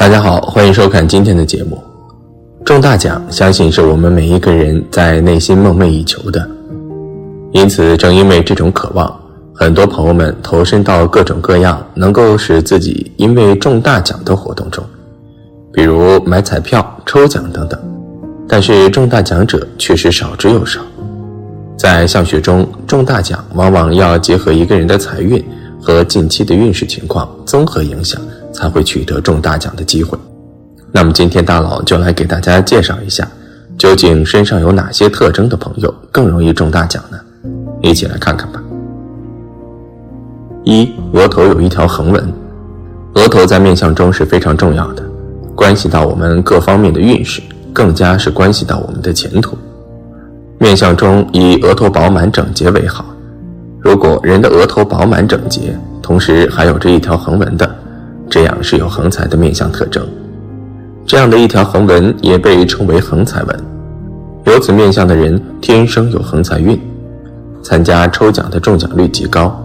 大家好，欢迎收看今天的节目。中大奖，相信是我们每一个人在内心梦寐以求的。因此，正因为这种渴望，很多朋友们投身到各种各样能够使自己因为中大奖的活动中，比如买彩票、抽奖等等。但是，中大奖者确实少之又少。在相学中，中大奖往往要结合一个人的财运和近期的运势情况综合影响，才会取得中大奖的机会。那么，今天大佬就来给大家介绍一下，究竟身上有哪些特征的朋友更容易中大奖呢？一起来看看吧。一，额头有一条横纹，额头在面相中是非常重要的，关系到我们各方面的运势，更加是关系到我们的前途。面相中以额头饱满整洁为好，如果人的额头饱满整洁，同时还有着一条横纹的，这样是有横财的面相特征。这样的一条横纹也被称为横财纹，有此面相的人天生有横财运。参加抽奖的中奖率极高，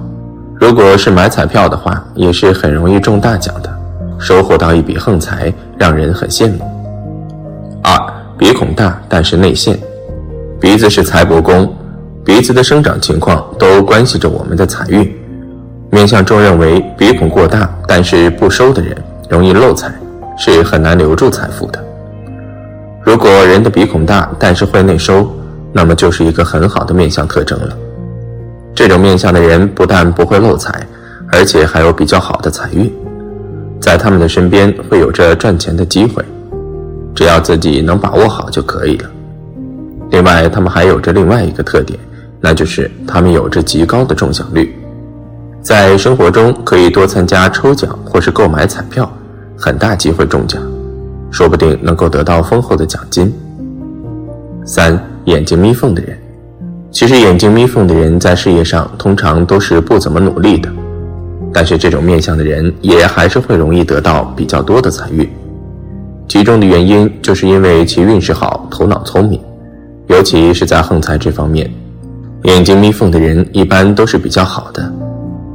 如果是买彩票的话，也是很容易中大奖的，收获到一笔横财，让人很羡慕。二鼻孔大，但是内陷，鼻子是财帛宫，鼻子的生长情况都关系着我们的财运。面相中认为鼻孔过大，但是不收的人，容易漏财，是很难留住财富的。如果人的鼻孔大，但是会内收，那么就是一个很好的面相特征了。这种面相的人不但不会漏财，而且还有比较好的财运，在他们的身边会有着赚钱的机会，只要自己能把握好就可以了。另外，他们还有着另外一个特点，那就是他们有着极高的中奖率，在生活中可以多参加抽奖或是购买彩票，很大机会中奖，说不定能够得到丰厚的奖金。三眼睛眯缝的人。其实眼睛眯缝的人在事业上通常都是不怎么努力的，但是这种面相的人也还是会容易得到比较多的财运。其中的原因就是因为其运势好，头脑聪明，尤其是在横财这方面，眼睛眯缝的人一般都是比较好的，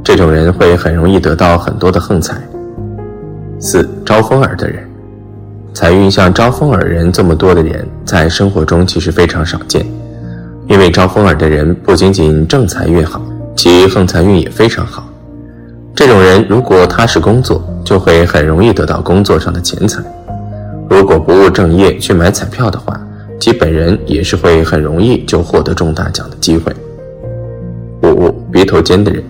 这种人会很容易得到很多的横财。四招风耳的人，财运像招风耳人这么多的人，在生活中其实非常少见。因为招风耳的人不仅仅正财运好，其横财运也非常好。这种人如果踏实工作，就会很容易得到工作上的钱财；如果不务正业去买彩票的话，其本人也是会很容易就获得中大奖的机会。五鼻头尖的人，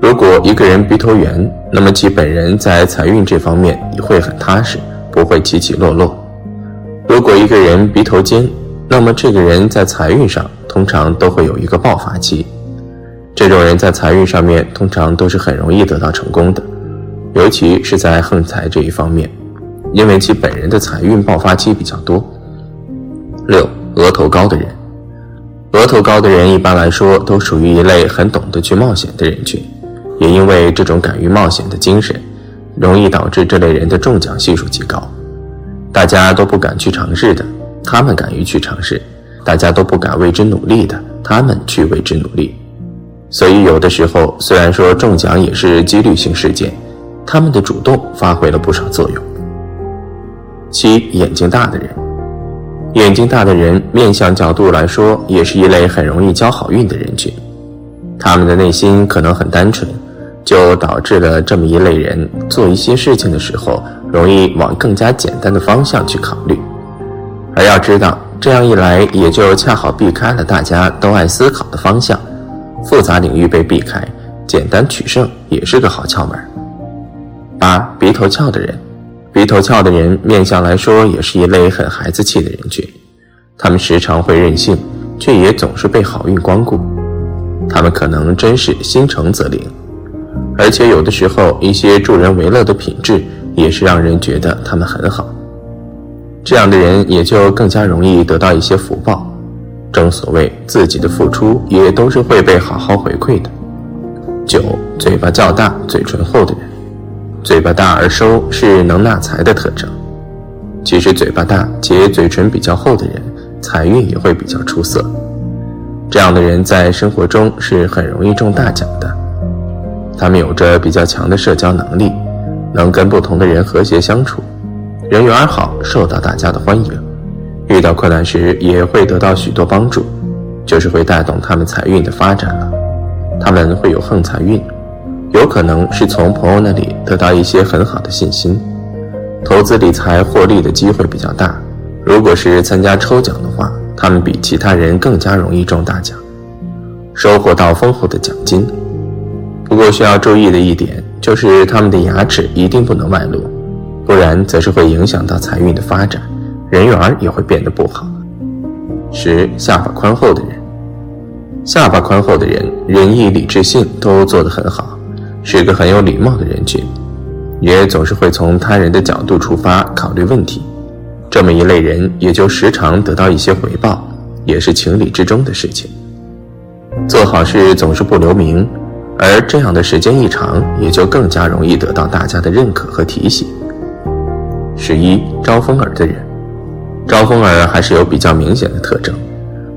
如果一个人鼻头圆，那么其本人在财运这方面也会很踏实，不会起起落落。如果一个人鼻头尖，那么这个人在财运上通常都会有一个爆发期，这种人在财运上面通常都是很容易得到成功的，尤其是在横财这一方面，因为其本人的财运爆发期比较多。六，额头高的人，额头高的人一般来说都属于一类很懂得去冒险的人群，也因为这种敢于冒险的精神，容易导致这类人的中奖系数极高，大家都不敢去尝试的。他们敢于去尝试，大家都不敢为之努力的，他们去为之努力。所以有的时候，虽然说中奖也是几率性事件，他们的主动发挥了不少作用。七眼睛大的人，眼睛大的人面相角度来说，也是一类很容易交好运的人群。他们的内心可能很单纯，就导致了这么一类人做一些事情的时候，容易往更加简单的方向去考虑。而要知道，这样一来，也就恰好避开了大家都爱思考的方向，复杂领域被避开，简单取胜也是个好窍门。八鼻头翘的人，鼻头翘的人面相来说也是一类很孩子气的人群，他们时常会任性，却也总是被好运光顾。他们可能真是心诚则灵，而且有的时候一些助人为乐的品质，也是让人觉得他们很好。这样的人也就更加容易得到一些福报。正所谓自己的付出也都是会被好好回馈的。九，嘴巴较大、嘴唇厚的人，嘴巴大而收是能纳财的特征。其实嘴巴大且嘴唇比较厚的人，财运也会比较出色。这样的人在生活中是很容易中大奖的。他们有着比较强的社交能力，能跟不同的人和谐相处，人缘好，受到大家的欢迎，遇到困难时也会得到许多帮助，就是会带动他们财运的发展了。他们会有横财运，有可能是从朋友那里得到一些很好的信心，投资理财获利的机会比较大。如果是参加抽奖的话，他们比其他人更加容易中大奖，收获到丰厚的奖金。不过需要注意的一点就是，他们的牙齿一定不能外露，不然则是会影响到财运的发展，人缘也会变得不好。十下巴宽厚的人，下巴宽厚的人，仁义礼智信都做得很好，是个很有礼貌的人群，也总是会从他人的角度出发考虑问题。这么一类人，也就时常得到一些回报，也是情理之中的事情。做好事总是不留名。而这样的时间一长，也就更加容易得到大家的认可和提携。十一招风耳的人，招风耳还是有比较明显的特征，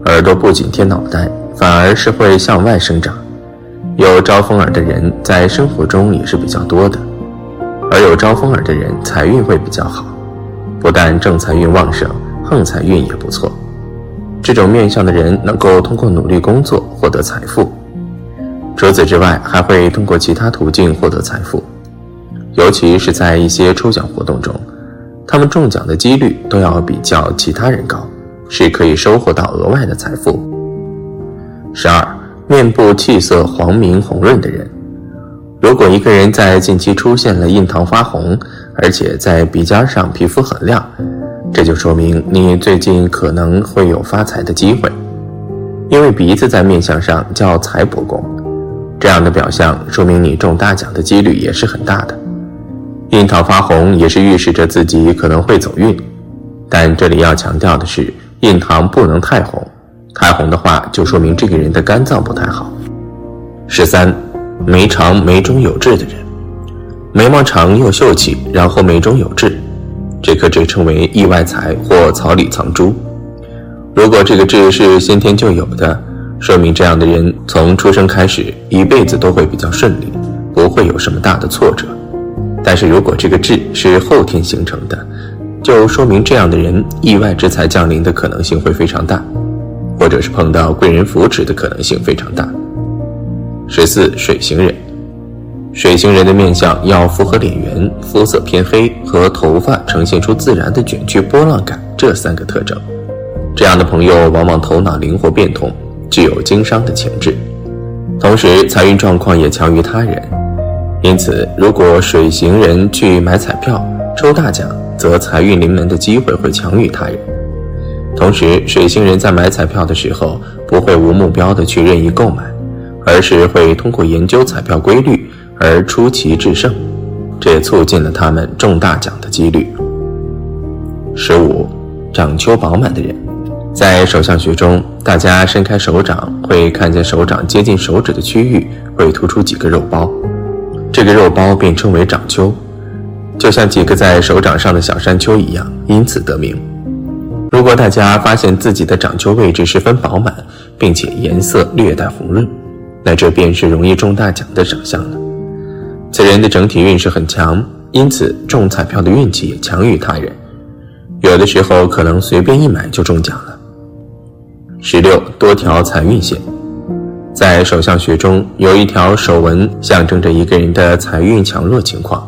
耳朵不仅贴脑袋，反而是会向外生长。有招风耳的人在生活中也是比较多的，而有招风耳的人财运会比较好，不但正财运旺盛，横财运也不错。这种面相的人能够通过努力工作获得财富。除此之外，还会通过其他途径获得财富，尤其是在一些抽奖活动中，他们中奖的几率都要比较其他人高，是可以收获到额外的财富。十二，面部气色黄明红润的人，如果一个人在近期出现了印堂发红，而且在鼻尖上皮肤很亮，这就说明你最近可能会有发财的机会，因为鼻子在面相上叫财帛宫。这样的表象说明你中大奖的几率也是很大的。印堂发红也是预示着自己可能会走运，但这里要强调的是，印堂不能太红，太红的话就说明这个人的肝脏不太好。十三，眉长眉中有痣的人，眉毛长又秀气，然后眉中有痣，这颗痣称为意外财或草里藏珠。如果这个痣是先天就有的。说明这样的人从出生开始一辈子都会比较顺利，不会有什么大的挫折。但是如果这个痣是后天形成的，就说明这样的人意外之财降临的可能性会非常大，或者是碰到贵人扶持的可能性非常大。十四，水型人，水型人的面相要符合脸圆、肤色偏黑和头发呈现出自然的卷曲波浪感这三个特征。这样的朋友往往头脑灵活变通。具有经商的潜质，同时财运状况也强于他人，因此，如果水型人去买彩票抽大奖，则财运临门的机会会强于他人。同时，水星人在买彩票的时候不会无目标的去任意购买，而是会通过研究彩票规律而出奇制胜，这也促进了他们中大奖的几率。十五，掌秋饱满的人。在手相学中，大家伸开手掌会看见手掌接近手指的区域会突出几个肉包，这个肉包便称为掌丘，就像几个在手掌上的小山丘一样，因此得名。如果大家发现自己的掌丘位置十分饱满，并且颜色略带红润，那这便是容易中大奖的长相了。此人的整体运势很强，因此中彩票的运气也强于他人，有的时候可能随便一买就中奖了。十六多条财运线，在手相学中，有一条手纹象征着一个人的财运强弱情况。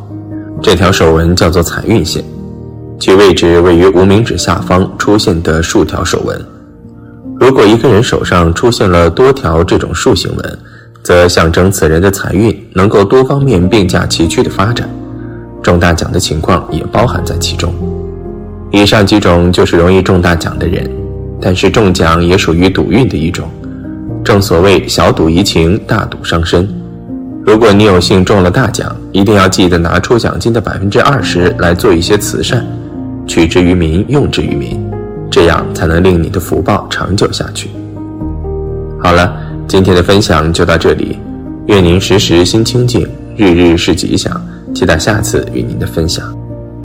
这条手纹叫做财运线，其位置位于无名指下方出现的数条手纹。如果一个人手上出现了多条这种竖形纹，则象征此人的财运能够多方面并驾齐驱的发展，中大奖的情况也包含在其中。以上几种就是容易中大奖的人。但是中奖也属于赌运的一种，正所谓小赌怡情，大赌伤身。如果你有幸中了大奖，一定要记得拿出奖金的百分之二十来做一些慈善，取之于民，用之于民，这样才能令你的福报长久下去。好了，今天的分享就到这里，愿您时时心清静，日日是吉祥，期待下次与您的分享。